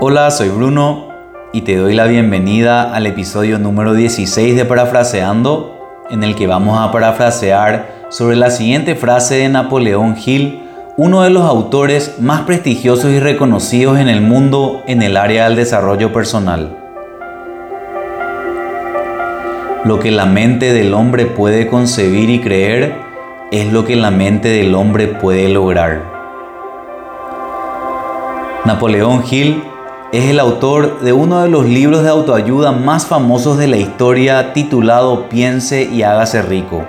Hola, soy Bruno y te doy la bienvenida al episodio número 16 de Parafraseando, en el que vamos a parafrasear sobre la siguiente frase de Napoleón Hill, uno de los autores más prestigiosos y reconocidos en el mundo en el área del desarrollo personal. Lo que la mente del hombre puede concebir y creer es lo que la mente del hombre puede lograr. Napoleón Hill es el autor de uno de los libros de autoayuda más famosos de la historia titulado Piense y hágase rico,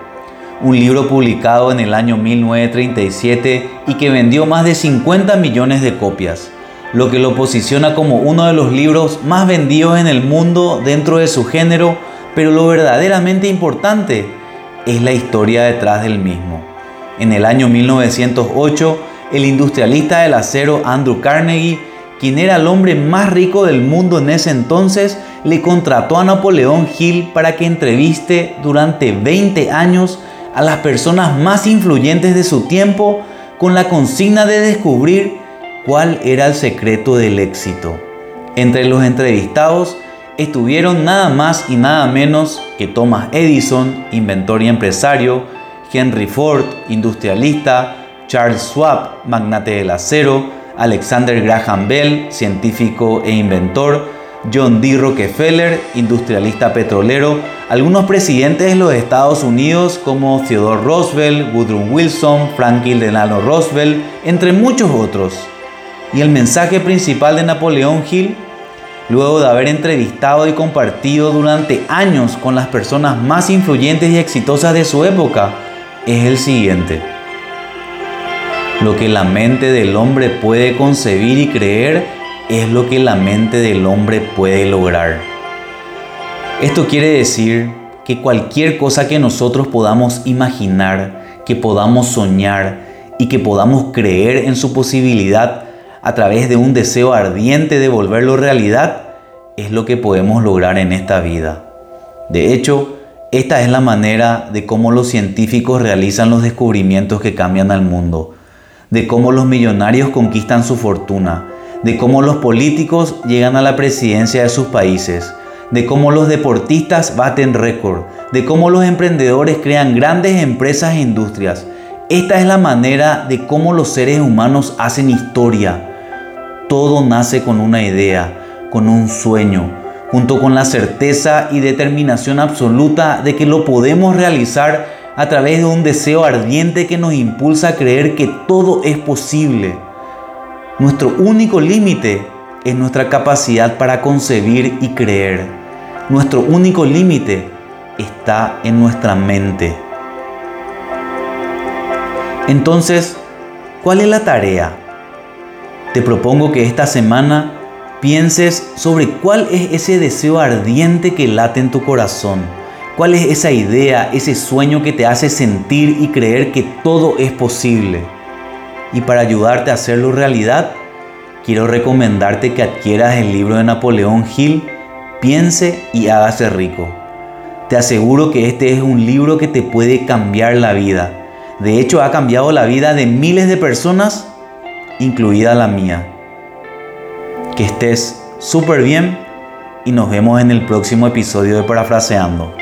un libro publicado en el año 1937 y que vendió más de 50 millones de copias, lo que lo posiciona como uno de los libros más vendidos en el mundo dentro de su género, pero lo verdaderamente importante es la historia detrás del mismo. En el año 1908, el industrialista del acero Andrew Carnegie quien era el hombre más rico del mundo en ese entonces, le contrató a Napoleón Hill para que entreviste durante 20 años a las personas más influyentes de su tiempo con la consigna de descubrir cuál era el secreto del éxito. Entre los entrevistados estuvieron nada más y nada menos que Thomas Edison, inventor y empresario, Henry Ford, industrialista, Charles Schwab, magnate del acero, Alexander Graham Bell, científico e inventor, John D. Rockefeller, industrialista petrolero, algunos presidentes de los Estados Unidos como Theodore Roosevelt, Woodrow Wilson, Franklin Delano Roosevelt, entre muchos otros. Y el mensaje principal de Napoleón Hill, luego de haber entrevistado y compartido durante años con las personas más influyentes y exitosas de su época, es el siguiente. Lo que la mente del hombre puede concebir y creer es lo que la mente del hombre puede lograr. Esto quiere decir que cualquier cosa que nosotros podamos imaginar, que podamos soñar y que podamos creer en su posibilidad a través de un deseo ardiente de volverlo realidad, es lo que podemos lograr en esta vida. De hecho, esta es la manera de cómo los científicos realizan los descubrimientos que cambian al mundo de cómo los millonarios conquistan su fortuna, de cómo los políticos llegan a la presidencia de sus países, de cómo los deportistas baten récord, de cómo los emprendedores crean grandes empresas e industrias. Esta es la manera de cómo los seres humanos hacen historia. Todo nace con una idea, con un sueño, junto con la certeza y determinación absoluta de que lo podemos realizar a través de un deseo ardiente que nos impulsa a creer que todo es posible. Nuestro único límite es nuestra capacidad para concebir y creer. Nuestro único límite está en nuestra mente. Entonces, ¿cuál es la tarea? Te propongo que esta semana pienses sobre cuál es ese deseo ardiente que late en tu corazón ¿Cuál es esa idea, ese sueño que te hace sentir y creer que todo es posible? Y para ayudarte a hacerlo realidad, quiero recomendarte que adquieras el libro de Napoleón Hill, Piense y hágase rico. Te aseguro que este es un libro que te puede cambiar la vida. De hecho, ha cambiado la vida de miles de personas, incluida la mía. Que estés súper bien y nos vemos en el próximo episodio de Parafraseando.